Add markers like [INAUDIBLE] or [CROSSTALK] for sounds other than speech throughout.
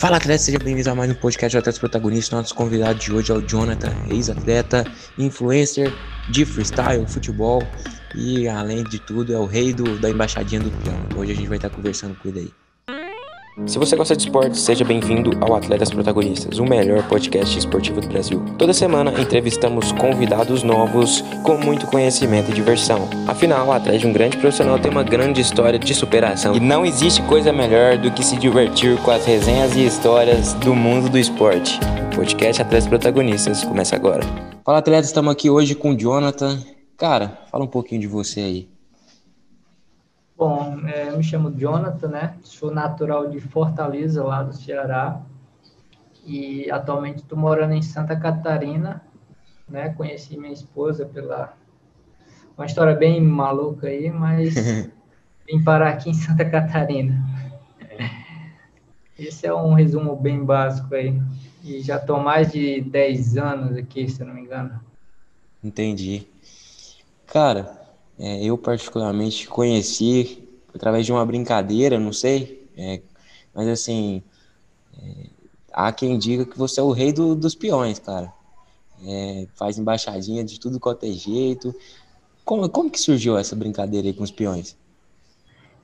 Fala atleta, seja bem-vindo a mais um podcast de Atletas Protagonistas. Nosso convidado de hoje é o Jonathan, ex-atleta, influencer de freestyle, futebol e, além de tudo, é o rei do, da embaixadinha do peão. Hoje a gente vai estar conversando com ele aí. Se você gosta de esporte, seja bem-vindo ao Atletas Protagonistas, o melhor podcast esportivo do Brasil. Toda semana entrevistamos convidados novos com muito conhecimento e diversão. Afinal, atrás de um grande profissional tem uma grande história de superação. E não existe coisa melhor do que se divertir com as resenhas e histórias do mundo do esporte. O podcast Atletas Protagonistas começa agora. Fala, atletas, estamos aqui hoje com o Jonathan. Cara, fala um pouquinho de você aí. Bom, é, eu me chamo Jonathan, né? Sou natural de Fortaleza, lá do Ceará. E atualmente estou morando em Santa Catarina, né? Conheci minha esposa pela uma história bem maluca aí, mas [LAUGHS] vim parar aqui em Santa Catarina. Esse é um resumo bem básico aí. E já estou mais de 10 anos aqui, se não me engano. Entendi. Cara, é, eu particularmente conheci através de uma brincadeira, não sei, é, mas assim, é, há quem diga que você é o rei do, dos peões, cara. É, faz embaixadinha de tudo quanto é jeito. Como, como que surgiu essa brincadeira aí com os peões?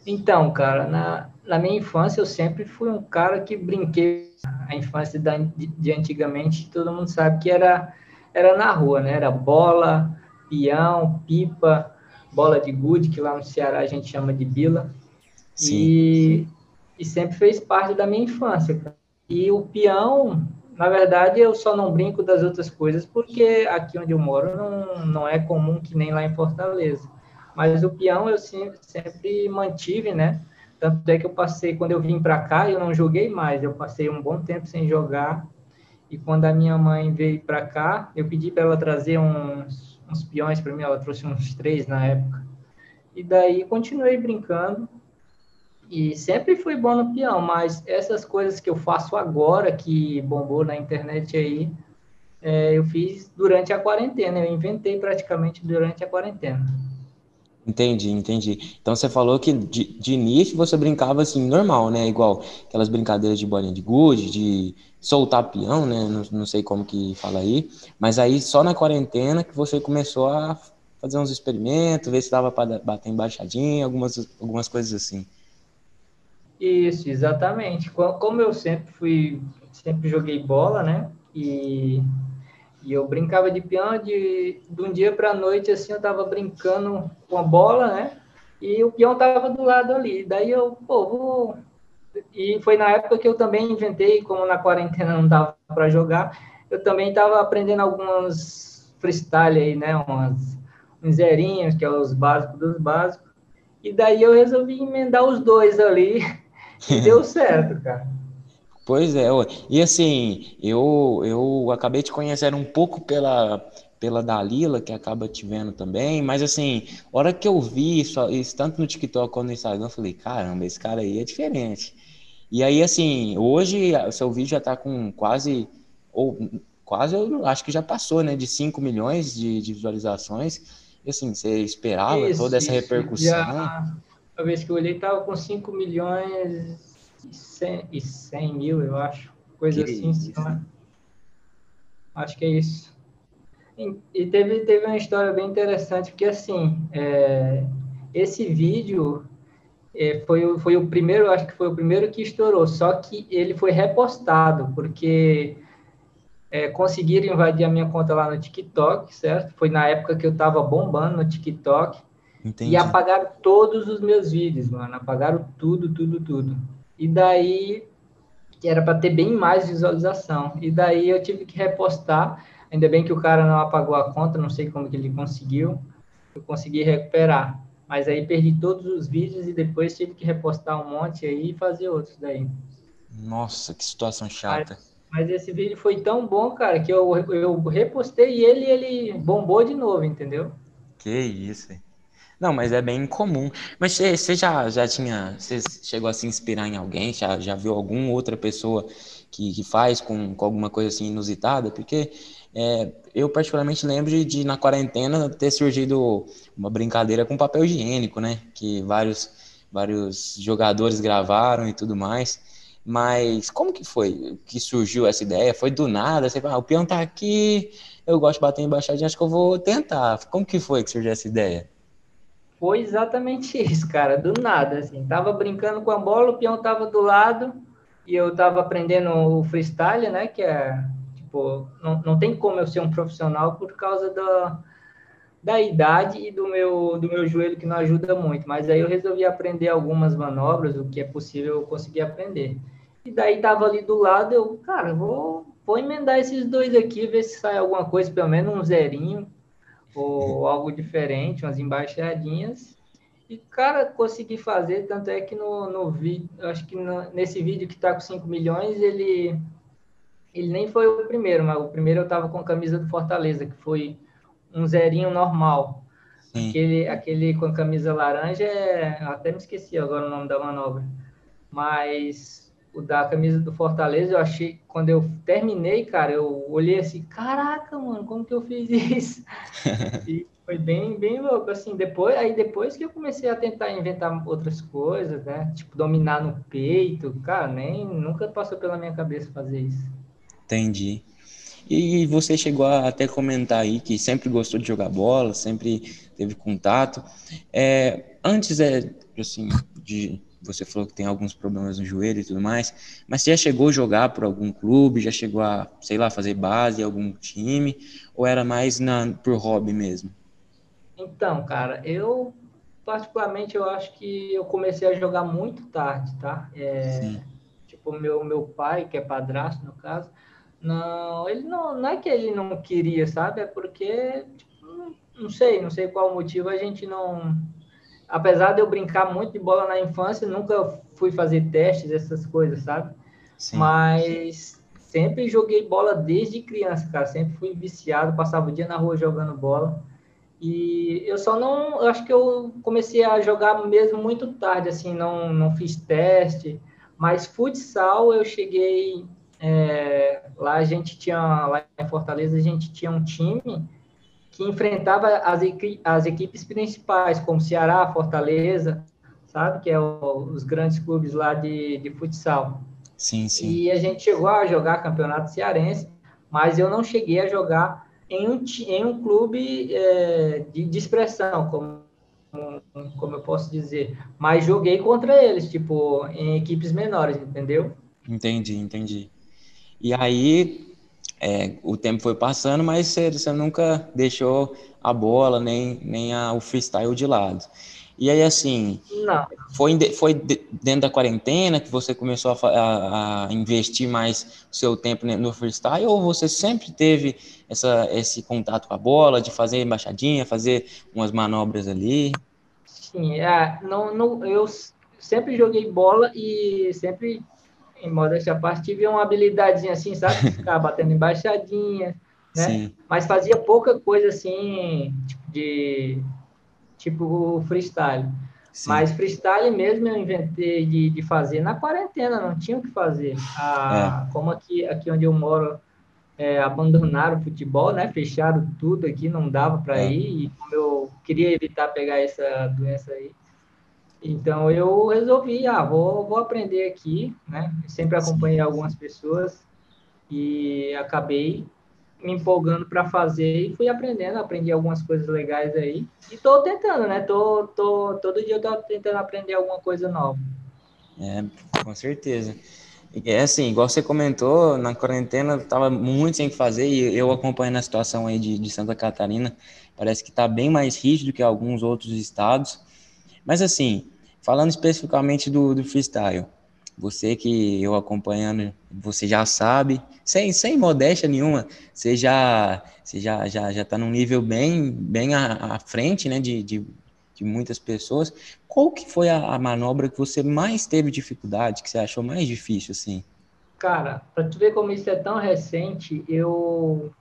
Então, cara, na, na minha infância eu sempre fui um cara que brinquei. A infância da, de, de antigamente, todo mundo sabe que era, era na rua, né? Era bola, peão, pipa, bola de gude, que lá no Ceará a gente chama de bila. Sim. E, e sempre fez parte da minha infância. E o peão, na verdade, eu só não brinco das outras coisas porque aqui onde eu moro não, não é comum que nem lá em Fortaleza. Mas o peão eu sempre, sempre mantive, né? Tanto é que eu passei, quando eu vim para cá, eu não joguei mais, eu passei um bom tempo sem jogar. E quando a minha mãe veio para cá, eu pedi para ela trazer uns, uns peões para mim, ela trouxe uns três na época. E daí continuei brincando e sempre fui bom no peão, mas essas coisas que eu faço agora, que bombou na internet aí, é, eu fiz durante a quarentena, eu inventei praticamente durante a quarentena. Entendi, entendi. Então você falou que de, de, início você brincava assim, normal, né? Igual aquelas brincadeiras de bolinha de gude, de soltar peão, né? Não, não sei como que fala aí. Mas aí só na quarentena que você começou a fazer uns experimentos, ver se dava para bater embaixadinha, algumas, algumas coisas assim. Isso, exatamente. Como eu sempre fui, sempre joguei bola, né? E e eu brincava de peão de, de um dia para a noite, assim, eu tava brincando com a bola, né? E o peão tava do lado ali. Daí eu, pô, vou. E foi na época que eu também inventei, como na quarentena não dava para jogar, eu também tava aprendendo algumas freestyle aí, né? Umas, uns zerinhos, que é os básicos dos básicos. E daí eu resolvi emendar os dois ali. E [LAUGHS] deu certo, cara. Pois é, e assim, eu, eu acabei te conhecendo um pouco pela, pela Dalila, que acaba te vendo também, mas assim, hora que eu vi isso, isso tanto no TikTok quanto no Instagram, eu falei, caramba, esse cara aí é diferente. E aí, assim, hoje o seu vídeo já tá com quase, ou quase, eu acho que já passou, né, de 5 milhões de, de visualizações. E assim, você esperava isso, toda essa isso, repercussão? Já, a vez que eu olhei, tava com 5 milhões e 100 mil, eu acho. Coisa que assim. Isso? Acho que é isso. E, e, teve, teve uma história bem interessante, porque assim, é, esse vídeo é, foi, foi o primeiro, acho que foi o primeiro que estourou, só que ele foi repostado, porque é, conseguiram invadir a minha conta lá no TikTok, certo? Foi na época que eu tava bombando no TikTok. Entendi. E apagaram todos os meus vídeos, mano. Apagaram tudo, tudo, tudo. E daí era para ter bem mais visualização. E daí eu tive que repostar. Ainda bem que o cara não apagou a conta, não sei como que ele conseguiu. Eu consegui recuperar. Mas aí perdi todos os vídeos e depois tive que repostar um monte aí e fazer outros daí. Nossa, que situação chata. Mas, mas esse vídeo foi tão bom, cara, que eu, eu repostei e ele, ele bombou de novo, entendeu? Que isso? Não, mas é bem comum. Mas você, você já, já tinha. Você chegou a se inspirar em alguém? Já, já viu alguma outra pessoa que, que faz com, com alguma coisa assim inusitada? Porque é, eu, particularmente, lembro de, na quarentena, ter surgido uma brincadeira com papel higiênico, né? Que vários, vários jogadores gravaram e tudo mais. Mas como que foi que surgiu essa ideia? Foi do nada? Você ah, o peão tá aqui, eu gosto de bater embaixadinha, acho que eu vou tentar. Como que foi que surgiu essa ideia? Foi exatamente [LAUGHS] isso, cara, do nada, assim. Tava brincando com a bola, o peão tava do lado e eu tava aprendendo o freestyle, né, que é, tipo, não, não tem como eu ser um profissional por causa da, da idade e do meu, do meu joelho, que não ajuda muito. Mas aí eu resolvi aprender algumas manobras, o que é possível eu conseguir aprender. E daí tava ali do lado, eu, cara, vou, vou emendar esses dois aqui, ver se sai alguma coisa, pelo menos um zerinho, ou algo diferente, umas embaixadinhas. E, cara, consegui fazer, tanto é que no, no vídeo, acho que no, nesse vídeo que tá com 5 milhões, ele, ele nem foi o primeiro, mas o primeiro eu tava com a camisa do Fortaleza, que foi um zerinho normal. Aquele, aquele com a camisa laranja, é, até me esqueci agora o nome da manobra. Mas o da camisa do Fortaleza, eu achei, quando eu terminei, cara, eu olhei assim, caraca, mano, como que eu fiz isso? [LAUGHS] e foi bem, bem louco, assim, depois, aí depois que eu comecei a tentar inventar outras coisas, né, tipo, dominar no peito, cara, nem, nunca passou pela minha cabeça fazer isso. Entendi. E você chegou a até comentar aí que sempre gostou de jogar bola, sempre teve contato. É, antes é, assim, de você falou que tem alguns problemas no joelho e tudo mais, mas você já chegou a jogar por algum clube, já chegou a, sei lá, fazer base em algum time, ou era mais na, por hobby mesmo? Então, cara, eu particularmente eu acho que eu comecei a jogar muito tarde, tá? É, tipo, meu, meu pai, que é padrasto no caso, não, ele não, não é que ele não queria, sabe? É porque, tipo, não, sei, não sei qual motivo a gente não apesar de eu brincar muito de bola na infância, nunca fui fazer testes, essas coisas, sabe? Sim. Mas sempre joguei bola desde criança, cara. Sempre fui viciado, passava o dia na rua jogando bola. E eu só não, eu acho que eu comecei a jogar mesmo muito tarde, assim, não, não fiz teste. Mas futsal eu cheguei é, lá a gente tinha lá em Fortaleza a gente tinha um time que enfrentava as, equi as equipes principais, como Ceará, Fortaleza, sabe? Que é o, os grandes clubes lá de, de futsal. Sim, sim. E a gente chegou a jogar campeonato cearense, mas eu não cheguei a jogar em um, em um clube é, de, de expressão, como, como eu posso dizer. Mas joguei contra eles, tipo, em equipes menores, entendeu? Entendi, entendi. E aí, é, o tempo foi passando, mas você, você nunca deixou a bola nem, nem a, o freestyle de lado. E aí, assim, Não. Foi, foi dentro da quarentena que você começou a, a, a, investir mais o seu tempo no freestyle ou você sempre teve essa, esse contato com a bola, de fazer embaixadinha, fazer umas manobras ali? Sim, é, não, não, eu sempre joguei bola e sempre em modéstia à parte, tive uma habilidadezinha assim, sabe? [LAUGHS] Ficar batendo embaixadinha, né? Sim. Mas fazia pouca coisa assim, tipo, de tipo freestyle. Sim. Mas freestyle mesmo eu inventei de, de fazer na quarentena, não tinha o que fazer. A, é. Como aqui, aqui onde eu moro, é, abandonaram o futebol, né? Fecharam tudo aqui, não dava para é. ir. E como eu queria evitar pegar essa doença aí, então eu resolvi, ah, vou, vou aprender aqui, né? Eu sempre acompanhei algumas pessoas e acabei me empolgando para fazer e fui aprendendo, aprendi algumas coisas legais aí. E estou tentando, né? Tô, tô, todo dia eu tô tentando aprender alguma coisa nova. É, com certeza. É assim, igual você comentou, na quarentena estava muito sem fazer e eu acompanhando a situação aí de, de Santa Catarina, parece que está bem mais rígido que alguns outros estados. Mas assim, falando especificamente do, do freestyle, você que eu acompanhando, você já sabe, sem, sem modéstia nenhuma, você já você já, já, já tá num nível bem, bem à, à frente, né, de, de, de, muitas pessoas. Qual que foi a, a, manobra que você mais teve dificuldade, que você achou mais difícil, assim? Cara, para tu ver como isso é tão recente, eu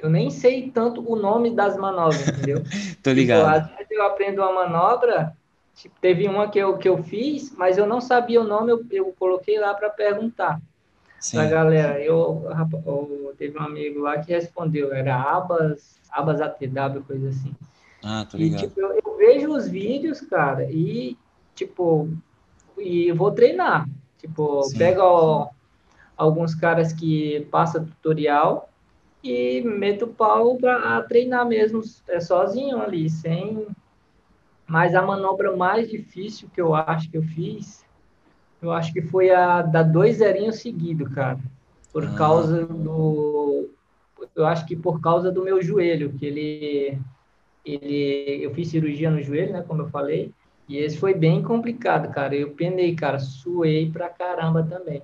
eu nem sei tanto o nome das manobras, entendeu? [LAUGHS] Tô ligado. Tipo, às vezes eu aprendo uma manobra Tipo, teve uma que eu, que eu fiz, mas eu não sabia o nome, eu, eu coloquei lá para perguntar para galera. Eu, eu, teve um amigo lá que respondeu, era abas, abas ATW, coisa assim. Ah, tô ligado. E, tipo, eu, eu, vejo os vídeos, cara, e, tipo, e vou treinar. Tipo, Sim. pega ó, alguns caras que passam tutorial e meto o pau para treinar mesmo é, sozinho ali, sem. Mas a manobra mais difícil que eu acho que eu fiz, eu acho que foi a da dois zerinhos seguido, cara. Por ah. causa do. Eu acho que por causa do meu joelho, que ele. ele eu fiz cirurgia no joelho, né? Como eu falei. E esse foi bem complicado, cara. Eu penei, cara, suei pra caramba também.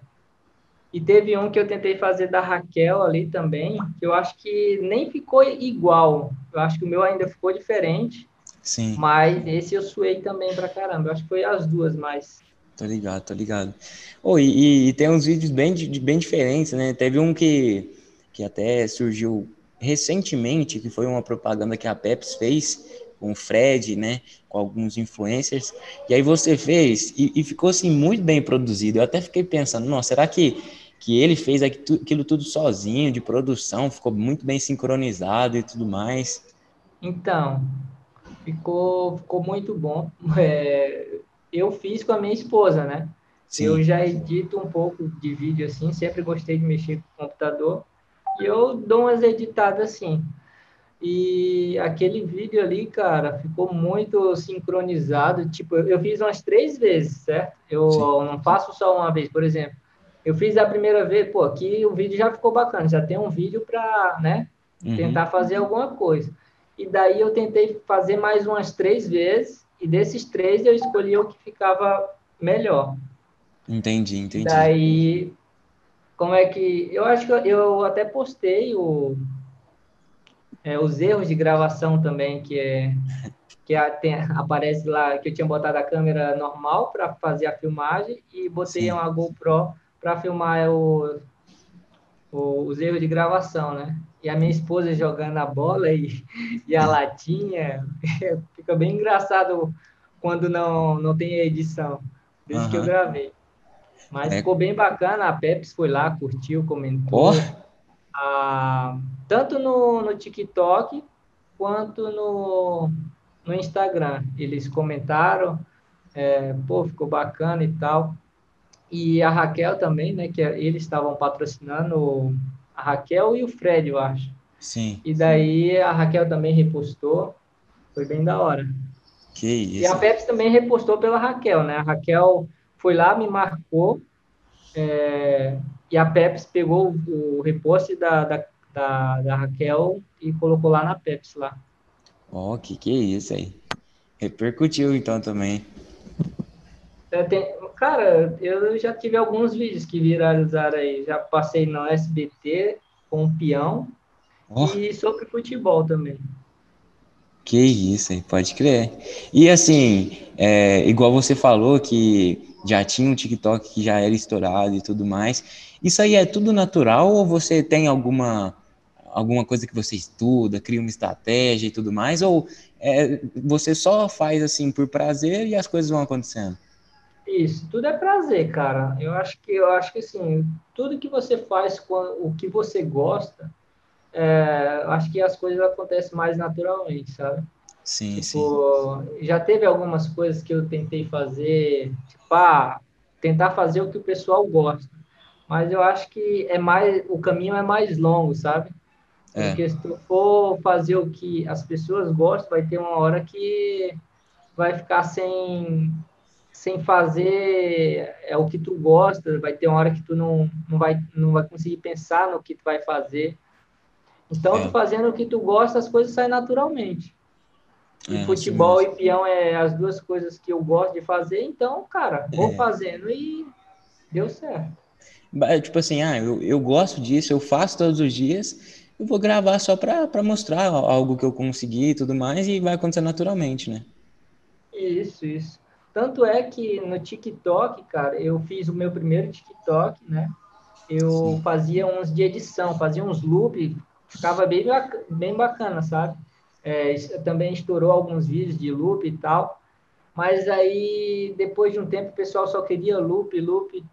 E teve um que eu tentei fazer da Raquel ali também, que eu acho que nem ficou igual. Eu acho que o meu ainda ficou diferente. Sim. Mas esse eu suei também pra caramba. Acho que foi as duas mais. Tô ligado, tô ligado. Oh, e, e tem uns vídeos bem, bem diferentes, né? Teve um que, que até surgiu recentemente, que foi uma propaganda que a Pepsi fez com o Fred, né? Com alguns influencers. E aí você fez e, e ficou assim muito bem produzido. Eu até fiquei pensando, nossa, será que que ele fez aquilo tudo sozinho, de produção, ficou muito bem sincronizado e tudo mais. Então, ficou, ficou muito bom. [LAUGHS] É, eu fiz com a minha esposa, né? Sim. Eu já edito um pouco de vídeo assim, sempre gostei de mexer com o computador, e eu dou umas editadas assim. E aquele vídeo ali, cara, ficou muito sincronizado. Tipo, eu fiz umas três vezes, certo? Eu Sim. não faço só uma vez, por exemplo. Eu fiz a primeira vez, pô, aqui o vídeo já ficou bacana, já tem um vídeo para, né, uhum. tentar fazer alguma coisa. E daí eu tentei fazer mais umas três vezes, e desses três eu escolhi o que ficava melhor. Entendi, entendi. Daí, como é que. Eu acho que eu até postei o, é, os erros de gravação também, que é. Que tem, aparece lá que eu tinha botado a câmera normal para fazer a filmagem e botei Sim. uma GoPro para filmar o, o, os erros de gravação, né? E a minha esposa jogando a bola e, [LAUGHS] e a latinha, [LAUGHS] fica bem engraçado quando não, não tem edição. Desde uhum. que eu gravei. Mas é. ficou bem bacana, a Pepsi foi lá, curtiu, comentou. Oh. Ah, tanto no, no TikTok quanto no, no Instagram. Eles comentaram, é, pô, ficou bacana e tal e a Raquel também, né? Que eles estavam patrocinando a Raquel e o Fred, eu acho. Sim. E daí a Raquel também repostou. Foi bem da hora. Que isso. E a Pepsi também repostou pela Raquel, né? A Raquel foi lá, me marcou. É, e a Pepsi pegou o reposte da, da, da, da, Raquel e colocou lá na Pepsi lá. Ó, oh, que que é isso aí? Repercutiu então também. É, tem, Cara, eu já tive alguns vídeos que viralizaram aí. Já passei no SBT com o peão oh. e sobre futebol também. Que isso, aí, pode crer. E assim, é, igual você falou que já tinha um TikTok que já era estourado e tudo mais. Isso aí é tudo natural ou você tem alguma alguma coisa que você estuda, cria uma estratégia e tudo mais, ou é, você só faz assim por prazer e as coisas vão acontecendo? Isso, tudo é prazer, cara. Eu acho que eu acho que assim, tudo que você faz com o que você gosta, é, acho que as coisas acontecem mais naturalmente, sabe? Sim, tipo, sim. Já teve algumas coisas que eu tentei fazer, tipo, ah, tentar fazer o que o pessoal gosta. Mas eu acho que é mais, o caminho é mais longo, sabe? É. Porque se tu for fazer o que as pessoas gostam, vai ter uma hora que vai ficar sem sem fazer é o que tu gosta, vai ter uma hora que tu não, não, vai, não vai conseguir pensar no que tu vai fazer. Então, é. tu fazendo o que tu gosta, as coisas saem naturalmente. E é, futebol e peão é as duas coisas que eu gosto de fazer, então, cara, vou é. fazendo e deu certo. Tipo assim, ah, eu, eu gosto disso, eu faço todos os dias, eu vou gravar só para mostrar algo que eu consegui e tudo mais, e vai acontecer naturalmente, né? Isso, isso. Tanto é que no TikTok, cara, eu fiz o meu primeiro TikTok, né? Eu Sim. fazia uns de edição, fazia uns loop, ficava bem, bem bacana, sabe? É, também estourou alguns vídeos de loop e tal. Mas aí, depois de um tempo, o pessoal só queria loop, loop.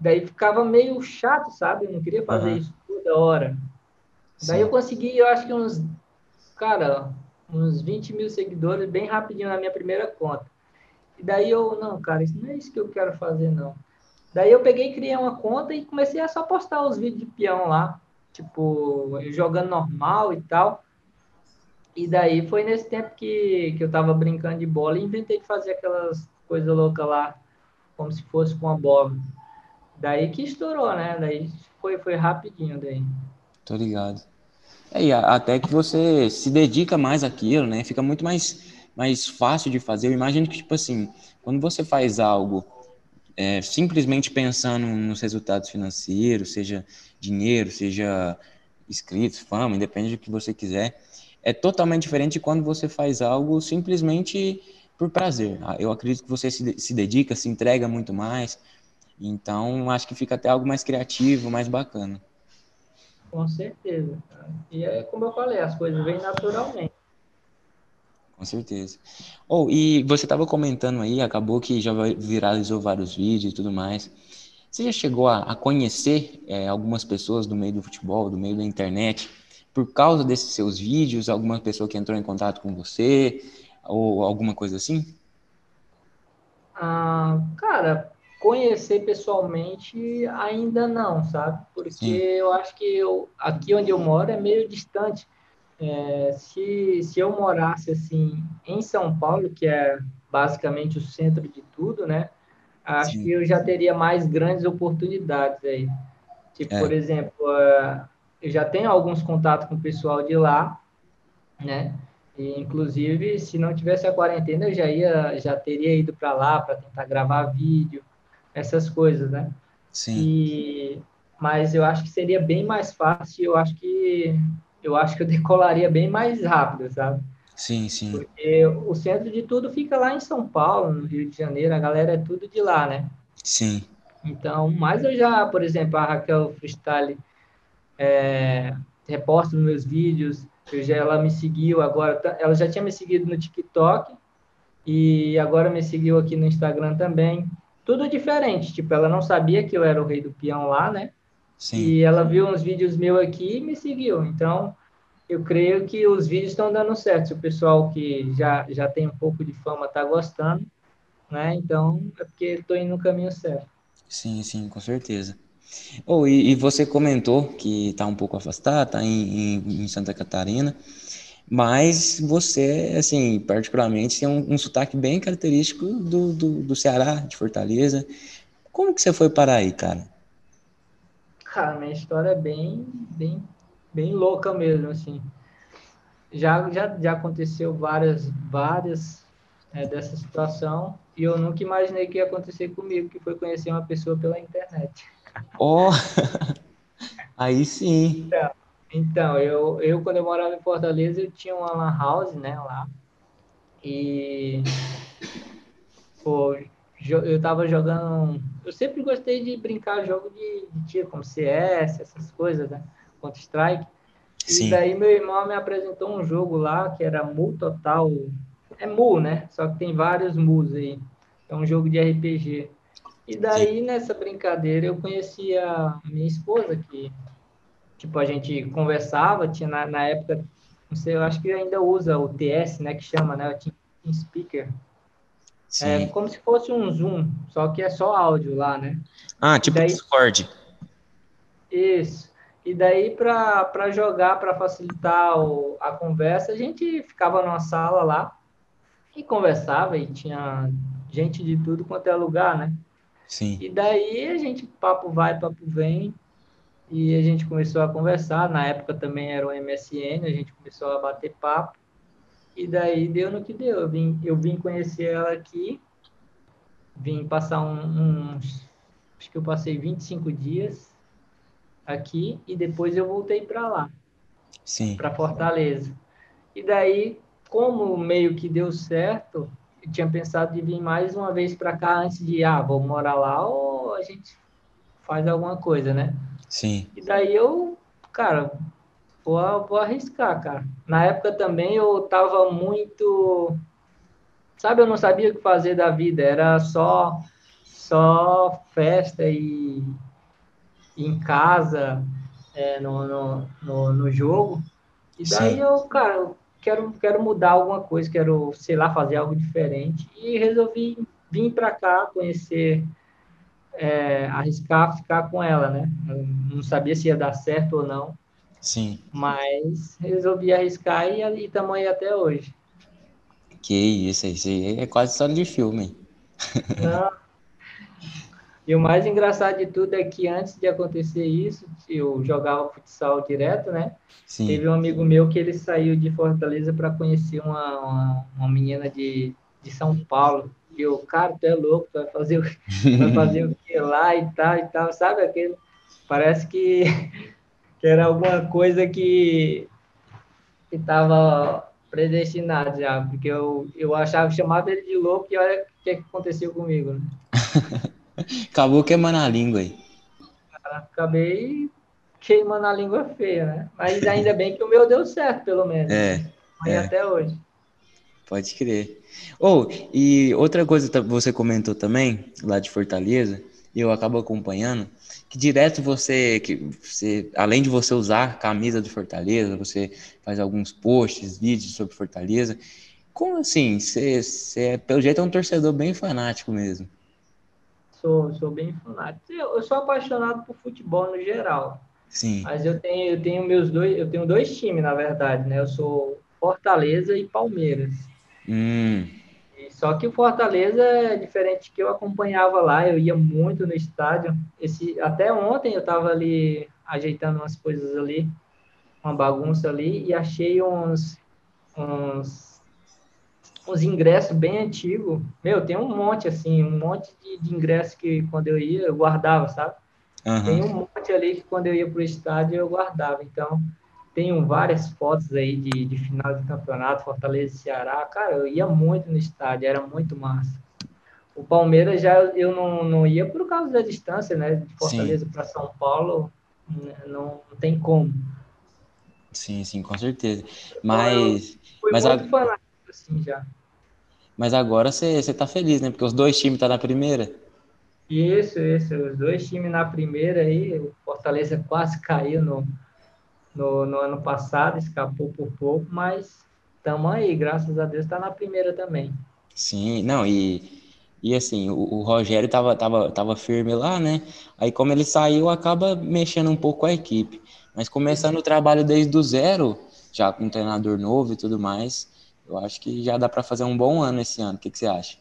Daí ficava meio chato, sabe? Eu não queria fazer uhum. isso toda hora. Sim. Daí eu consegui, eu acho que uns, cara, uns 20 mil seguidores bem rapidinho na minha primeira conta. E daí eu, não, cara, isso não é isso que eu quero fazer, não. Daí eu peguei e criei uma conta e comecei a só postar os vídeos de peão lá, tipo, jogando normal e tal. E daí foi nesse tempo que, que eu tava brincando de bola e inventei de fazer aquelas coisas loucas lá, como se fosse com a bola. Daí que estourou, né? Daí foi, foi rapidinho daí. Tô ligado. É, e até que você se dedica mais àquilo, né? Fica muito mais, mais fácil de fazer. Eu imagino que, tipo assim, quando você faz algo é, simplesmente pensando nos resultados financeiros, seja dinheiro, seja inscritos, fama, independe do que você quiser, é totalmente diferente de quando você faz algo simplesmente por prazer. Ah, eu acredito que você se dedica, se entrega muito mais, então acho que fica até algo mais criativo, mais bacana. Com certeza. E é como eu falei, as coisas vêm naturalmente. Com certeza. Oh, e você estava comentando aí, acabou que já viralizou vários vídeos e tudo mais. Você já chegou a, a conhecer é, algumas pessoas do meio do futebol, do meio da internet, por causa desses seus vídeos? Alguma pessoa que entrou em contato com você ou alguma coisa assim? Ah, cara, conhecer pessoalmente ainda não, sabe? Porque Sim. eu acho que eu, aqui onde eu moro é meio distante. É, se, se eu morasse assim em São Paulo, que é basicamente o centro de tudo, né? Acho Sim. que eu já teria mais grandes oportunidades aí. Tipo, é. por exemplo, uh, eu já tenho alguns contatos com o pessoal de lá, né? E, inclusive, se não tivesse a quarentena, eu já ia, já teria ido para lá para tentar gravar vídeo, essas coisas, né? Sim. E, mas eu acho que seria bem mais fácil. Eu acho que eu acho que eu [LAUGHS] decolaria bem mais rápido, sabe? Sim, sim. Porque o centro de tudo fica lá em São Paulo, no Rio de Janeiro, a galera é tudo de lá, né? Sim. Então, mas eu já, por exemplo, a Raquel Freestyle é, reposta nos meus vídeos, eu já, ela me seguiu agora, ela já tinha me seguido no TikTok e agora me seguiu aqui no Instagram também. Tudo diferente, tipo, ela não sabia que eu era o rei do peão lá, né? Sim. E ela viu uns vídeos meus aqui e me seguiu. Então, eu creio que os vídeos estão dando certo. Se o pessoal que já, já tem um pouco de fama está gostando, né? Então, é porque estou indo no caminho certo. Sim, sim, com certeza. Oh, e, e você comentou que está um pouco afastado, está em, em, em, Santa Catarina, mas você, assim, particularmente, tem um, um sotaque bem característico do, do, do Ceará, de Fortaleza. Como que você foi parar aí, cara? Cara, minha história é bem, bem, bem louca mesmo, assim. Já, já, já aconteceu várias, várias é, dessa situação e eu nunca imaginei que ia acontecer comigo, que foi conhecer uma pessoa pela internet. Oh, [LAUGHS] aí sim. Então, então, eu, eu quando eu morava em Fortaleza, eu tinha uma lan house, né, lá. E pô, eu tava jogando. Eu sempre gostei de brincar jogo de, de tiro, como CS, essas coisas, né? Counter Strike. Sim. E daí meu irmão me apresentou um jogo lá que era Mu Total. É Mu, né? Só que tem vários Mus aí. É um jogo de RPG. E daí, Sim. nessa brincadeira, eu conheci a minha esposa, que, tipo, a gente conversava, tinha na, na época, não sei, eu acho que ainda usa o TS, né, que chama, né, o Team Speaker, Sim. É como se fosse um Zoom, só que é só áudio lá, né? Ah, tipo daí, Discord. Isso. E daí, para jogar, para facilitar o, a conversa, a gente ficava numa sala lá e conversava, e tinha gente de tudo quanto é lugar, né? Sim. E daí a gente, papo vai, papo vem, e a gente começou a conversar. Na época também era o MSN, a gente começou a bater papo. E daí deu no que deu. Eu vim, eu vim conhecer ela aqui, vim passar um, uns. Acho que eu passei 25 dias aqui e depois eu voltei para lá. Sim. Para Fortaleza. E daí, como meio que deu certo, eu tinha pensado de vir mais uma vez para cá antes de, ah, vou morar lá ou a gente faz alguma coisa, né? Sim. E daí eu, cara, Vou, vou arriscar, cara. Na época também eu tava muito. Sabe, eu não sabia o que fazer da vida, era só só festa e, e em casa, é, no, no, no, no, jogo. E daí Sim. eu, cara, eu quero, quero mudar alguma coisa, quero, sei lá, fazer algo diferente. E resolvi vir para cá, conhecer é, arriscar ficar com ela, né? Eu não sabia se ia dar certo ou não. Sim. Mas resolvi arriscar e estamos aí até hoje. Que isso, isso aí é quase história de filme. Não. E o mais engraçado de tudo é que antes de acontecer isso, eu jogava futsal direto, né? Sim. Teve um amigo meu que ele saiu de Fortaleza para conhecer uma, uma, uma, menina de, de São Paulo. E eu, cara, tu é louco, tu vai fazer, vai fazer o [LAUGHS] que lá e tal e tal, sabe? Aquele, parece que, que era alguma coisa que estava predestinado já, porque eu, eu achava, chamava ele de louco e olha o que, é que aconteceu comigo, né? [LAUGHS] Acabou queimando a língua aí. Acabei queimando a língua feia, né? Mas ainda bem que o meu deu certo, pelo menos. É. é. até hoje. Pode crer. Ou, oh, e outra coisa que você comentou também, lá de Fortaleza, eu acabo acompanhando, que direto você, que você, além de você usar a camisa de Fortaleza, você faz alguns posts, vídeos sobre Fortaleza. Como assim? Você, você pelo jeito, é um torcedor bem fanático mesmo. Sou, sou bem fanático. Eu, eu sou apaixonado por futebol no geral. Sim. Mas eu tenho, eu tenho meus dois, eu tenho dois times, na verdade, né? Eu sou Fortaleza e Palmeiras. Hum. Só que o Fortaleza é diferente que eu acompanhava lá, eu ia muito no estádio. Esse, até ontem eu estava ali ajeitando umas coisas ali, uma bagunça ali, e achei uns, uns, uns ingressos bem antigos. Meu, tem um monte, assim, um monte de, de ingressos que quando eu ia, eu guardava, sabe? Uhum. Tem um monte ali que quando eu ia para o estádio eu guardava. Então, tenho várias fotos aí de, de final de campeonato, Fortaleza e Ceará. Cara, eu ia muito no estádio, era muito massa. O Palmeiras já eu não, não ia por causa da distância, né? De Fortaleza para São Paulo, não, não, tem como. Sim, sim, com certeza. Mas. Fui mas muito a... fanático, assim, já. Mas agora você tá feliz, né? Porque os dois times estão tá na primeira. Isso, isso. Os dois times na primeira aí, o Fortaleza quase caiu no, no, no ano passado, escapou por pouco, mas estamos aí, graças a Deus está na primeira também. Sim, não, e, e assim, o, o, Rogério tava, tava, tava firme lá, né? Aí como ele saiu, acaba mexendo um pouco a equipe. Mas começando o trabalho desde o zero, já com um treinador novo e tudo mais, eu acho que já dá para fazer um bom ano esse ano. O que, que você acha?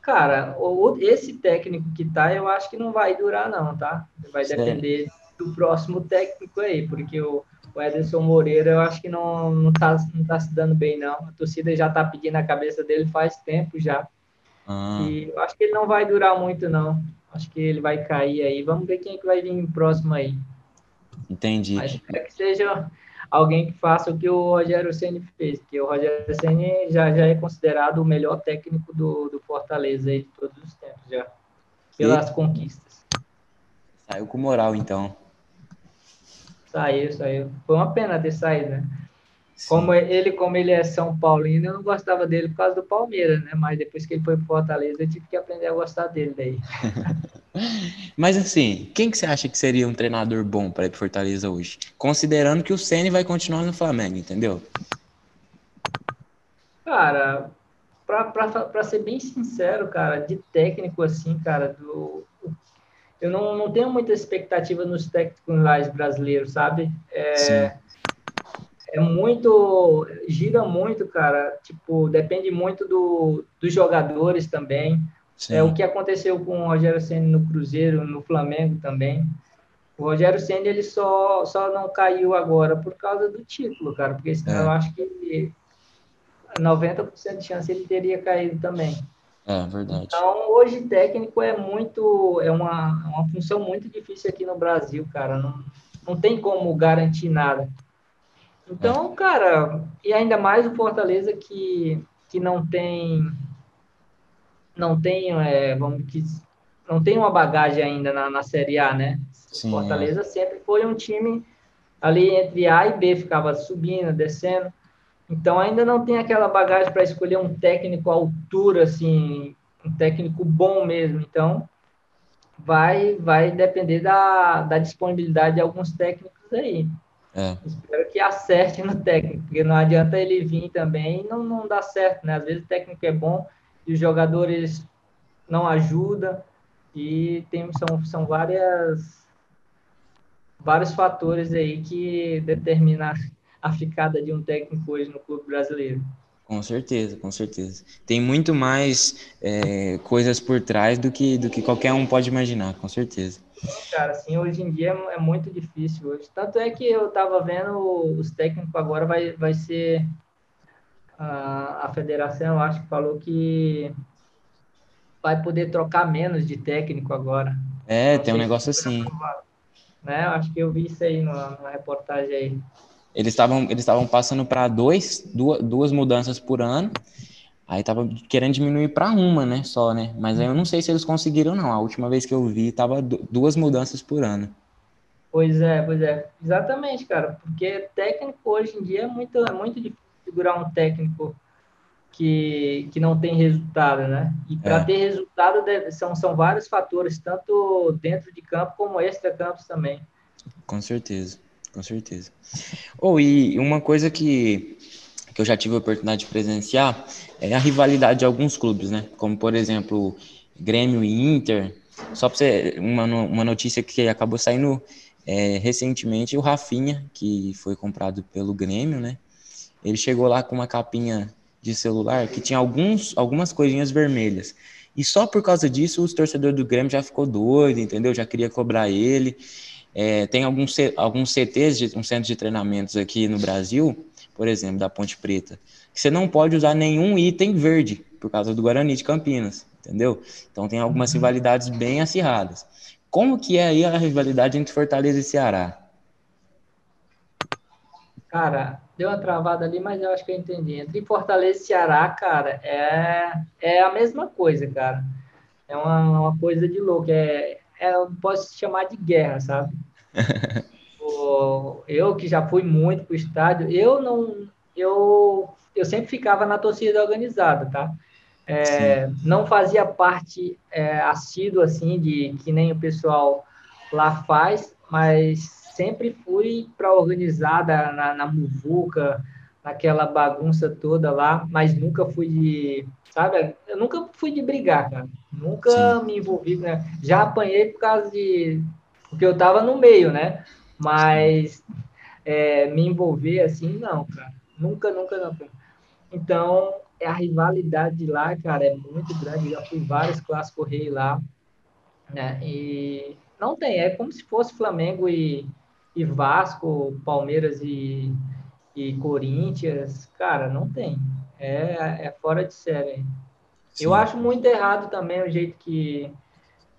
Cara, esse técnico que tá, eu acho que não vai durar, não, tá? Vai Sério? depender do próximo técnico aí, porque o, o Ederson Moreira eu acho que não, não, tá, não tá se dando bem, não. A torcida já tá pedindo a cabeça dele faz tempo já. Ah. E eu acho que ele não vai durar muito, não. Acho que ele vai cair aí. Vamos ver quem é que vai vir próximo aí. Entendi. Mas espero que seja alguém que faça o que o Rogério Ceni fez, porque o Rogério Ceni já, já é considerado o melhor técnico do, do Fortaleza aí de todos os tempos já, pelas e... conquistas. Saiu com moral, então. Saiu, saiu. Foi uma pena ter saído, né? Como ele, como ele é São Paulino, eu não gostava dele por causa do Palmeiras, né? Mas depois que ele foi pro Fortaleza, eu tive que aprender a gostar dele daí. [LAUGHS] Mas assim, quem que você acha que seria um treinador bom para ir pro Fortaleza hoje? Considerando que o Ceni vai continuar no Flamengo, entendeu? Cara, para ser bem sincero, cara, de técnico assim, cara, do eu não, não tenho muita expectativa nos técnicos brasileiros, sabe? É, é muito, gira muito, cara. Tipo, depende muito do, dos jogadores também. Sim. É o que aconteceu com o Rogério Senna no Cruzeiro, no Flamengo também. O Rogério Senna ele só, só não caiu agora por causa do título, cara, porque senão é. eu acho que 90% de chance ele teria caído também. É verdade. Então, hoje técnico é muito, é uma, uma função muito difícil aqui no Brasil, cara. Não, não tem como garantir nada. Então, é. cara, e ainda mais o Fortaleza que, que não tem, não tem, é, vamos que não tem uma bagagem ainda na, na Série A, né? Sim, o Fortaleza é. sempre foi um time ali entre A e B, ficava subindo, descendo. Então ainda não tem aquela bagagem para escolher um técnico à altura, assim, um técnico bom mesmo. Então vai vai depender da, da disponibilidade de alguns técnicos aí. É. Espero que acerte no técnico, porque não adianta ele vir também e não, não dá certo, né? Às vezes o técnico é bom e os jogadores não ajudam. E tem, são, são várias, vários fatores aí que determinam a ficada de um técnico hoje no clube brasileiro. Com certeza, com certeza. Tem muito mais é, coisas por trás do que, do que qualquer um pode imaginar, com certeza. Cara, assim, hoje em dia é, é muito difícil hoje. Tanto é que eu tava vendo os técnicos agora vai, vai ser a, a federação, acho que falou que vai poder trocar menos de técnico agora. É, tem um negócio assim. Né? Acho que eu vi isso aí na, na reportagem aí. Eles estavam eles estavam passando para dois duas, duas mudanças por ano. Aí tava querendo diminuir para uma, né, só, né? Mas aí eu não sei se eles conseguiram não. A última vez que eu vi tava duas mudanças por ano. Pois é, pois é. Exatamente, cara, porque técnico hoje em dia é muito é muito difícil segurar um técnico que, que não tem resultado, né? E para é. ter resultado são, são vários fatores, tanto dentro de campo como extra-campos também. Com certeza, com certeza. Ou oh, e uma coisa que, que eu já tive a oportunidade de presenciar é a rivalidade de alguns clubes, né? Como, por exemplo, Grêmio e Inter. Só para você, uma, uma notícia que acabou saindo é, recentemente, o Rafinha, que foi comprado pelo Grêmio, né? Ele chegou lá com uma capinha de celular que tinha alguns, algumas coisinhas vermelhas. E só por causa disso, os torcedores do Grêmio já ficou doido, entendeu? Já queria cobrar ele. É, tem alguns, alguns CTs, de, um centro de treinamentos aqui no Brasil, por exemplo, da Ponte Preta, que você não pode usar nenhum item verde, por causa do Guarani de Campinas, entendeu? Então tem algumas uhum. rivalidades bem acirradas. Como que é aí a rivalidade entre Fortaleza e Ceará? Cara, deu uma travada ali, mas eu acho que eu entendi. Entre Fortaleza e Ceará, cara, é, é a mesma coisa, cara. É uma, uma coisa de louco. É, é, posso chamar de guerra, sabe? [LAUGHS] eu que já fui muito pro estádio, eu não. Eu, eu sempre ficava na torcida organizada, tá? É, não fazia parte é, assíduo assim de que nem o pessoal lá faz, mas sempre fui para organizada na, na muvuca, naquela bagunça toda lá, mas nunca fui de, sabe? Eu nunca fui de brigar, cara. Nunca Sim. me envolvi, né? Já apanhei por causa de porque eu tava no meio, né? Mas é, me envolver assim, não, cara. Nunca, nunca, nunca. Então, é a rivalidade lá, cara, é muito grande. Já fui vários clássicos rei lá, né? E não tem, é como se fosse Flamengo e e Vasco, Palmeiras e, e Corinthians, cara, não tem. É, é fora de série. Sim. Eu acho muito errado também o jeito que,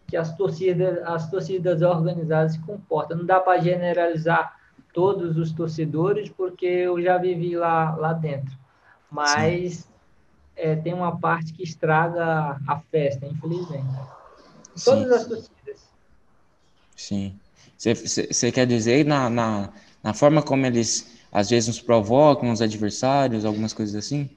que as, torcidas, as torcidas organizadas se comportam. Não dá para generalizar todos os torcedores, porque eu já vivi lá, lá dentro. Mas é, tem uma parte que estraga a festa, infelizmente. Todas Sim. as torcidas. Sim. Você quer dizer na, na, na, forma como eles às vezes nos provocam, os adversários, algumas coisas assim?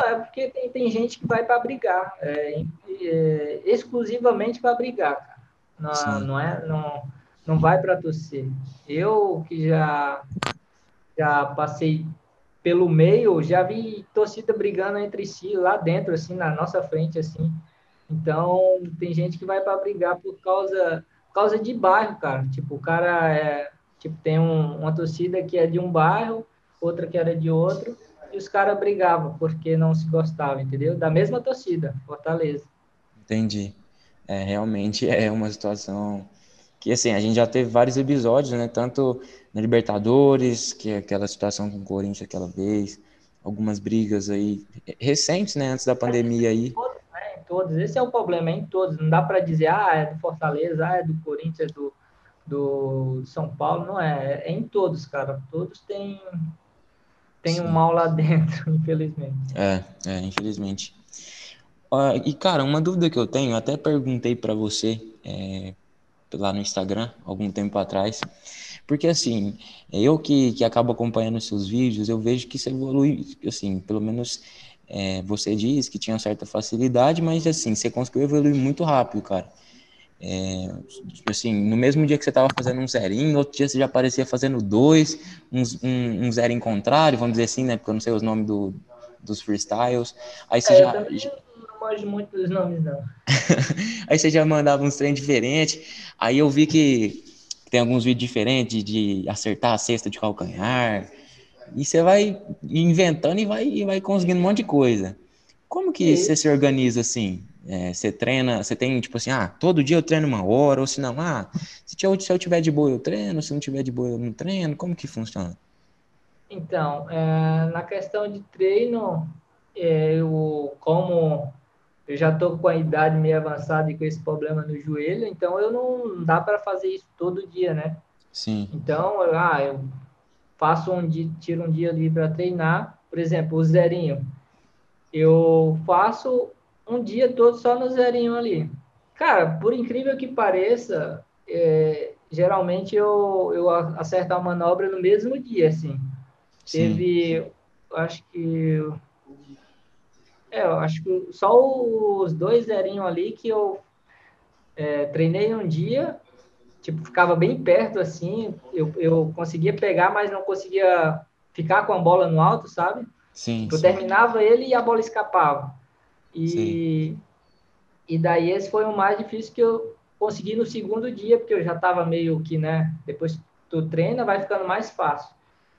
Não, é porque tem, tem gente que vai para brigar, é, é, exclusivamente para brigar, Não, não, é, não, não vai para torcer. Eu que já, já passei pelo meio, já vi torcida brigando entre si lá dentro, assim, na nossa frente, assim. Então, tem gente que vai para brigar por causa causa de bairro, cara. Tipo, o cara é, tipo, tem um, uma torcida que é de um bairro, outra que era de outro, e os caras brigavam porque não se gostavam, entendeu? Da mesma torcida, Fortaleza. Entendi. É, realmente é uma situação que, assim, a gente já teve vários episódios, né? Tanto na Libertadores, que é aquela situação com o Corinthians aquela vez, algumas brigas aí recentes, né? Antes da pandemia aí todos. Esse é o problema, é em todos. Não dá para dizer, ah, é do Fortaleza, ah, é do Corinthians, é do, do São Paulo. Não é, é em todos, cara. Todos têm, têm um mal lá [LAUGHS] dentro, infelizmente. É, é, infelizmente. Uh, e, cara, uma dúvida que eu tenho, até perguntei para você é, lá no Instagram, algum tempo atrás, porque, assim, eu que, que acabo acompanhando seus vídeos, eu vejo que você evolui, assim, pelo menos é, você diz que tinha certa facilidade, mas assim, você conseguiu evoluir muito rápido, cara. É, assim, no mesmo dia que você estava fazendo um zerinho, outro dia você já aparecia fazendo dois, um, um, um zero em contrário, vamos dizer assim, né? Porque eu não sei os nomes do, dos freestyles. Aí você é, já. Eu não foge muito dos nomes, não. [LAUGHS] aí você já mandava uns treinos diferentes. Aí eu vi que tem alguns vídeos diferentes de acertar a cesta de calcanhar. E você vai inventando e vai, e vai conseguindo um monte de coisa. Como que e... você se organiza assim? É, você treina, você tem tipo assim, ah, todo dia eu treino uma hora, ou se não, ah, se eu, se eu tiver de boa eu treino, se não tiver de boa eu não treino, como que funciona? Então, é, na questão de treino, é, eu, como eu já estou com a idade meio avançada e com esse problema no joelho, então eu não dá para fazer isso todo dia, né? Sim. Então, eu, ah, eu faço um dia, tiro um dia ali para treinar, por exemplo, o zerinho. Eu faço um dia todo só no zerinho ali. Cara, por incrível que pareça, é, geralmente eu, eu acerto a manobra no mesmo dia, assim. Sim. Teve, acho que é, eu acho que só os dois zerinhos ali que eu é, treinei um dia, tipo, ficava bem perto assim, eu, eu conseguia pegar, mas não conseguia ficar com a bola no alto, sabe? Sim. Eu sim. terminava ele e a bola escapava. E, e daí esse foi o mais difícil que eu consegui no segundo dia, porque eu já estava meio que, né? Depois tu treina, vai ficando mais fácil.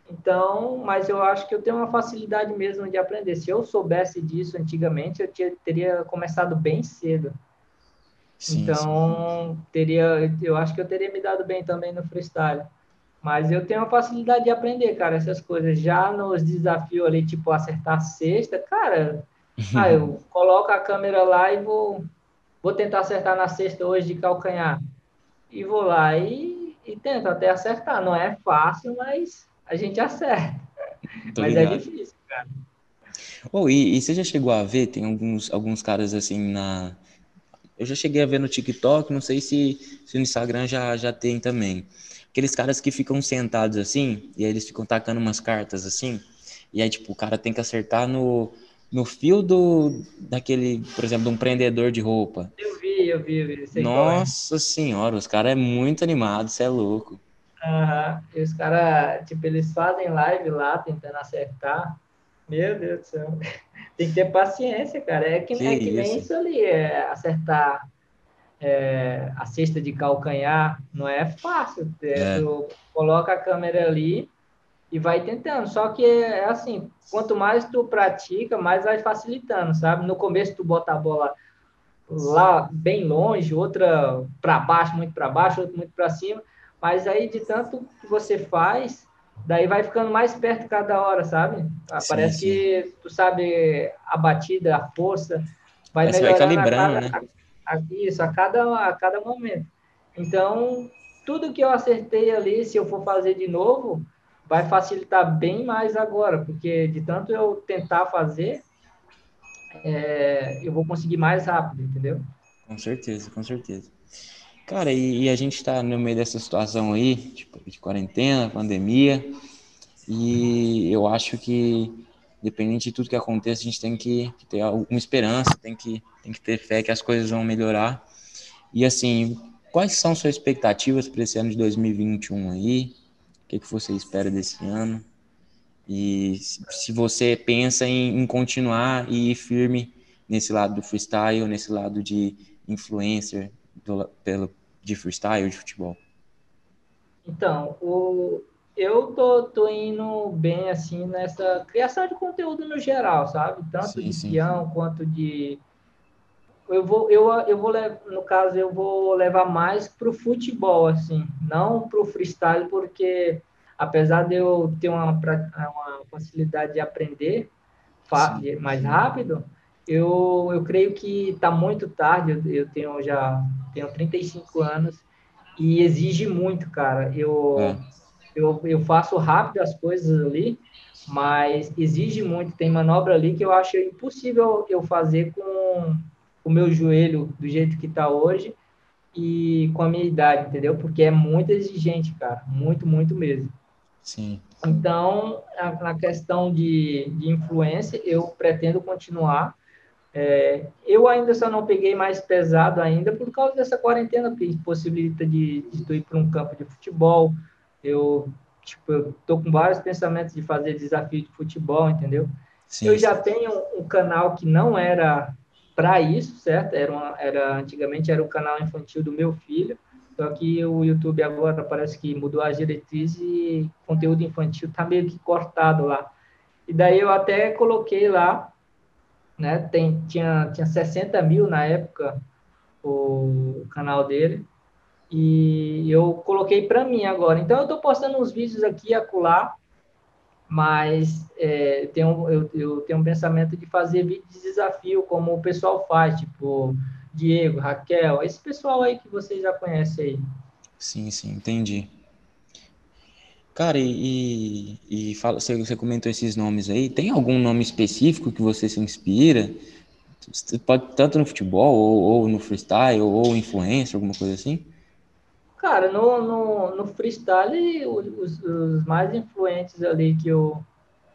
Então, mas eu acho que eu tenho uma facilidade mesmo de aprender. Se eu soubesse disso antigamente, eu tinha, teria começado bem cedo. Sim, então, sim. teria, eu acho que eu teria me dado bem também no freestyle. Mas eu tenho uma facilidade de aprender, cara, essas coisas. Já nos desafios ali, tipo, acertar a sexta, cara, ah, eu [LAUGHS] coloco a câmera lá e vou, vou tentar acertar na sexta hoje de calcanhar. E vou lá e, e tento até acertar. Não é fácil, mas a gente acerta. Tô Mas é ligado. é difícil, cara. Oh, e, e, você já chegou a ver, tem alguns, alguns caras assim na. Eu já cheguei a ver no TikTok, não sei se, se no Instagram já, já tem também. Aqueles caras que ficam sentados assim, e aí eles ficam tacando umas cartas assim, e aí, tipo, o cara tem que acertar no, no fio do, daquele, por exemplo, de um prendedor de roupa. Eu vi, eu vi, eu vi. É. Nossa é. senhora, os caras é muito animados, você é louco. Uhum. E os caras, tipo, eles fazem live lá tentando acertar. Meu Deus do céu. [LAUGHS] Tem que ter paciência, cara. É que, que, é que nem isso ali, é acertar é, a cesta de calcanhar. Não é fácil. É. Tu coloca a câmera ali e vai tentando. Só que é assim, quanto mais tu pratica, mais vai facilitando, sabe? No começo tu bota a bola lá bem longe, outra para baixo, muito para baixo, outra muito para cima mas aí, de tanto que você faz, daí vai ficando mais perto cada hora, sabe? Ah, sim, Parece sim. que tu sabe a batida, a força, vai melhorando vai calibrando, a cada, né? A, a, isso, a cada, a cada momento. Então, tudo que eu acertei ali, se eu for fazer de novo, vai facilitar bem mais agora, porque de tanto eu tentar fazer, é, eu vou conseguir mais rápido, entendeu? Com certeza, com certeza. Cara, e, e, a gente está no meio dessa situação aí, tipo, de quarentena, pandemia, e eu acho que, independente de tudo que aconteça, a gente tem que, que ter alguma esperança, tem que, tem que ter fé que as coisas vão melhorar. E assim, quais são suas expectativas para esse ano de 2021 aí? O que, que você espera desse ano? E se você pensa em, em continuar e ir firme nesse lado do freestyle, nesse lado de influencer, do, pelo, de freestyle, de futebol? Então, o, eu tô, tô indo bem assim nessa criação de conteúdo no geral, sabe? Tanto sim, de sim. peão quanto de eu vou eu, eu vou no caso eu vou levar mais pro futebol assim, não pro freestyle porque apesar de eu ter uma, uma facilidade de aprender mais rápido, eu, eu creio que está muito tarde, eu, eu, tenho já tenho 35 anos e exige muito, cara. Eu, é. eu, eu faço rápido as coisas ali, mas exige muito. Tem manobra ali que eu acho impossível eu fazer com o meu joelho do jeito que está hoje e com a minha idade, entendeu? Porque é muito exigente, cara. Muito, muito mesmo. Sim. Então, na questão de, de influência, eu pretendo continuar é, eu ainda só não peguei mais pesado ainda por causa dessa quarentena, que possibilita de, de tu ir para um campo de futebol. Eu, tipo, eu tô com vários pensamentos de fazer desafio de futebol, entendeu? Sim, eu já tenho um canal que não era para isso, certo? Era, uma, era antigamente era o canal infantil do meu filho, só que o YouTube agora parece que mudou as diretrizes e conteúdo infantil tá meio que cortado lá. E daí eu até coloquei lá, né? Tem, tinha, tinha 60 mil na época o canal dele. E eu coloquei para mim agora. Então eu estou postando uns vídeos aqui e acolá, mas é, tenho, eu, eu tenho um pensamento de fazer vídeos de desafio, como o pessoal faz, tipo Diego, Raquel, esse pessoal aí que vocês já conhecem aí. Sim, sim, entendi. Cara, e, e fala, você, você comentou esses nomes aí, tem algum nome específico que você se inspira? Pode, tanto no futebol, ou, ou no freestyle, ou, ou influência, alguma coisa assim? Cara, no, no, no freestyle, os, os, mais influentes ali que eu,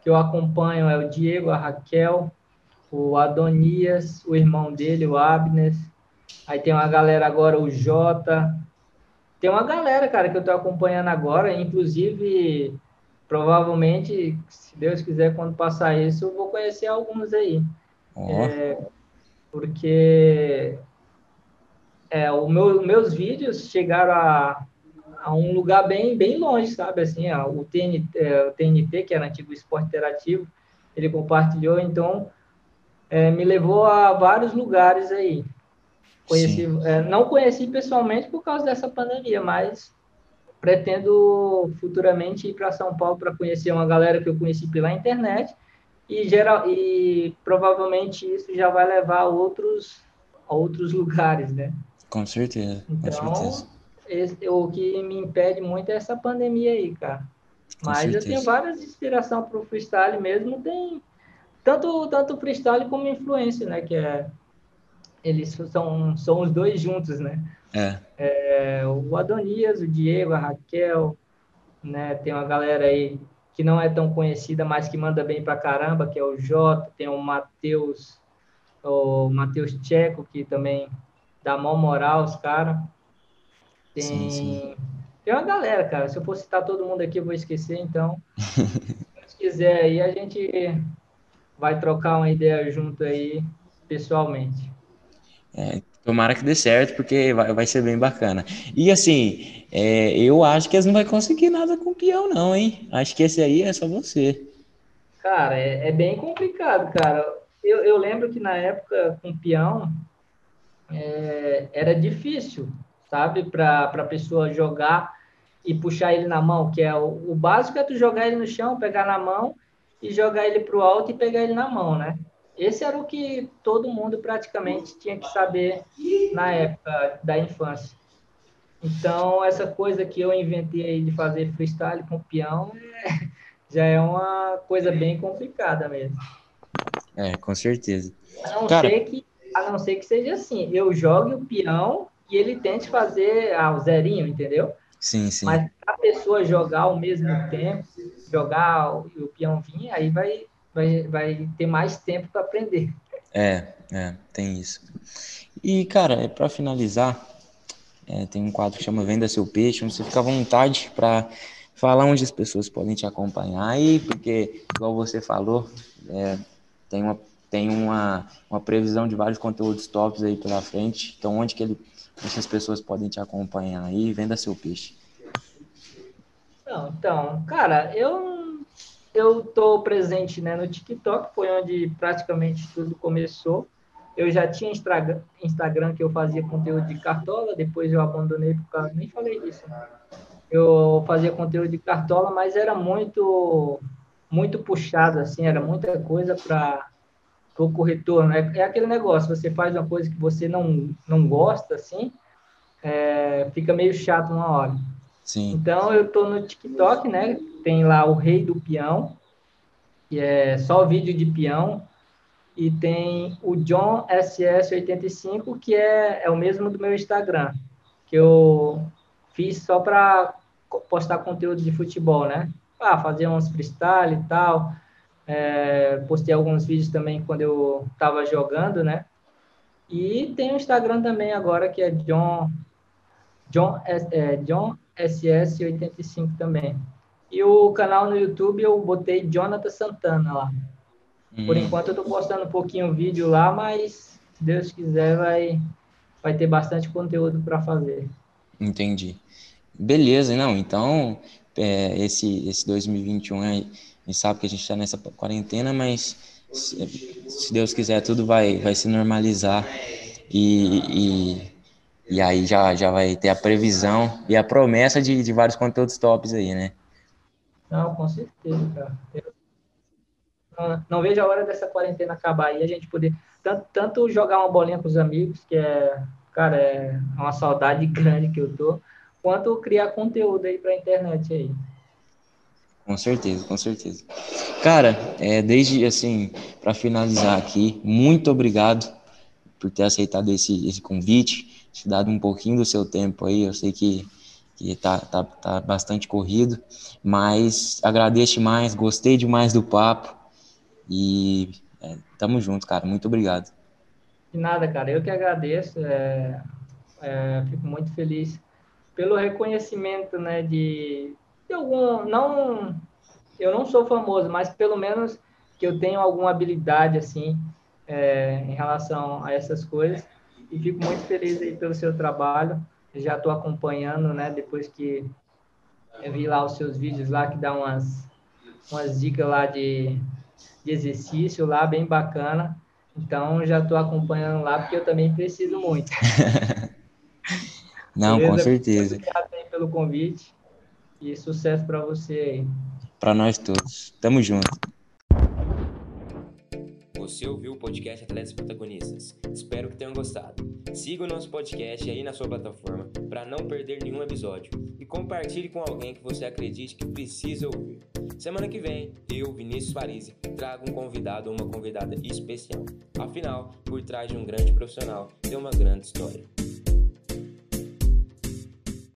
que eu acompanho é o Diego, a Raquel, o Adonias, o irmão dele, o Abner. Aí tem uma galera agora, o Jota, tem uma galera, cara, que eu tô acompanhando agora, inclusive, provavelmente, se Deus quiser, quando passar isso, eu vou conhecer alguns aí. Oh. É, porque é, o meu, meus vídeos chegaram a, a, um lugar bem, bem longe, sabe? Assim, ó, o, TNT, é, o TNT, que era antigo esporte interativo, ele compartilhou, então é, me levou a vários lugares aí. Conheci, é, não conheci pessoalmente por causa dessa pandemia, mas pretendo futuramente ir para São Paulo para conhecer uma galera que eu conheci pela internet e, geral, e provavelmente isso já vai levar a outros, a outros lugares, né? Com certeza, então, com certeza. Esse, o que me impede muito é essa pandemia aí, cara. Mas eu tenho várias inspirações para o freestyle mesmo, tem tanto, tanto freestyle como influência, né? Que é eles são, são os dois juntos, né? É. é. O Adonias, o Diego, a Raquel, né? Tem uma galera aí que não é tão conhecida, mas que manda bem pra caramba, que é o Jota, tem o Matheus, o Matheus Tcheco, que também dá mó moral os caras. Tem, sim, sim. tem uma galera, cara. Se eu for citar todo mundo aqui, eu vou esquecer, então. [LAUGHS] se quiser aí, a gente vai trocar uma ideia junto aí, pessoalmente. É, tomara que dê certo, porque vai, vai ser bem bacana. E assim, é, eu acho que eles não vai conseguir nada com o peão, não, hein? Acho que esse aí é só você. Cara, é, é bem complicado, cara. Eu, eu, lembro que na época com peão é, era difícil, sabe, para a pessoa jogar e puxar ele na mão, que é o, o básico é tu jogar ele no chão, pegar na mão e jogar ele para o alto e pegar ele na mão, né? Esse era o que todo mundo praticamente tinha que saber na época da infância. Então, essa coisa que eu inventei de fazer freestyle com peão é, [LAUGHS] já é uma coisa bem complicada mesmo. É, com certeza. A não, Cara... ser, que, a não ser que seja assim, eu jogue o peão e ele tente fazer ah, o zerinho, entendeu? Sim, sim. Mas a pessoa jogar ao mesmo tempo, jogar o, o peão vir, aí vai vai, vai ter mais tempo para aprender. É, é, tem isso. E, cara, é, para finalizar, é, tem um quadro que chama Venda Seu Peixe, onde você fica à vontade para falar onde as pessoas podem te acompanhar aí, porque, igual você falou, é, tem, uma, tem uma, uma previsão de vários conteúdos tops aí pela frente, então onde que ele, as pessoas podem te acompanhar aí, Venda Seu Peixe. Não, então, cara, eu eu estou presente né, no TikTok, foi onde praticamente tudo começou. Eu já tinha Instagram que eu fazia conteúdo de cartola, depois eu abandonei por causa, nem falei disso. Né? Eu fazia conteúdo de cartola, mas era muito muito puxado assim, era muita coisa para o corretor, né? É aquele negócio, você faz uma coisa que você não não gosta assim, é, fica meio chato uma hora. Sim. Então eu tô no TikTok, né? Tem lá o Rei do Peão, que é só vídeo de peão, e tem o John SS85, que é, é o mesmo do meu Instagram, que eu fiz só para postar conteúdo de futebol, né? Ah, fazer uns freestyle e tal. É, postei alguns vídeos também quando eu estava jogando, né? E tem o Instagram também agora, que é John, John, é, John SS85 também. E o canal no YouTube eu botei Jonathan Santana lá. Hum. Por enquanto eu tô postando um pouquinho vídeo lá, mas se Deus quiser, vai, vai ter bastante conteúdo para fazer. Entendi. Beleza, não, então é, esse, esse 2021 gente sabe que a gente está nessa quarentena, mas se, se, Deus quiser tudo vai, vai se normalizar e, e, e, aí já, já vai ter a previsão e a promessa de, de vários conteúdos tops aí, né? Não, com certeza, cara. Eu não, não vejo a hora dessa quarentena acabar e a gente poder tanto, tanto jogar uma bolinha com os amigos, que é, cara, é uma saudade [LAUGHS] grande que eu tô, quanto criar conteúdo aí para a internet aí. Com certeza, com certeza. Cara, é, desde assim, para finalizar aqui, muito obrigado por ter aceitado esse, esse convite, te dado um pouquinho do seu tempo aí. Eu sei que, que tá, tá, tá bastante corrido, mas agradeço demais, gostei demais do papo e é, tamo junto, cara. Muito obrigado. De nada, cara. Eu que agradeço. É, é, fico muito feliz pelo reconhecimento, né, de, de algum, não, eu não sou famoso, mas pelo menos que eu tenho alguma habilidade, assim, é, em relação a essas coisas, e fico muito feliz aí pelo seu trabalho, já estou acompanhando, né, depois que eu vi lá os seus vídeos lá, que dá umas, umas dicas lá de, de exercício lá, bem bacana, então já estou acompanhando lá, porque eu também preciso muito. [LAUGHS] Não, Beleza? com certeza. Obrigado aí pelo convite e sucesso para você aí. Para nós todos. Tamo junto. Você ouviu o podcast Atletas Protagonistas. Espero que tenham gostado. Siga o nosso podcast aí na sua plataforma para não perder nenhum episódio e compartilhe com alguém que você acredite que precisa ouvir. Semana que vem, eu, Vinícius Farise, trago um convidado ou uma convidada especial. Afinal, por trás de um grande profissional tem uma grande história.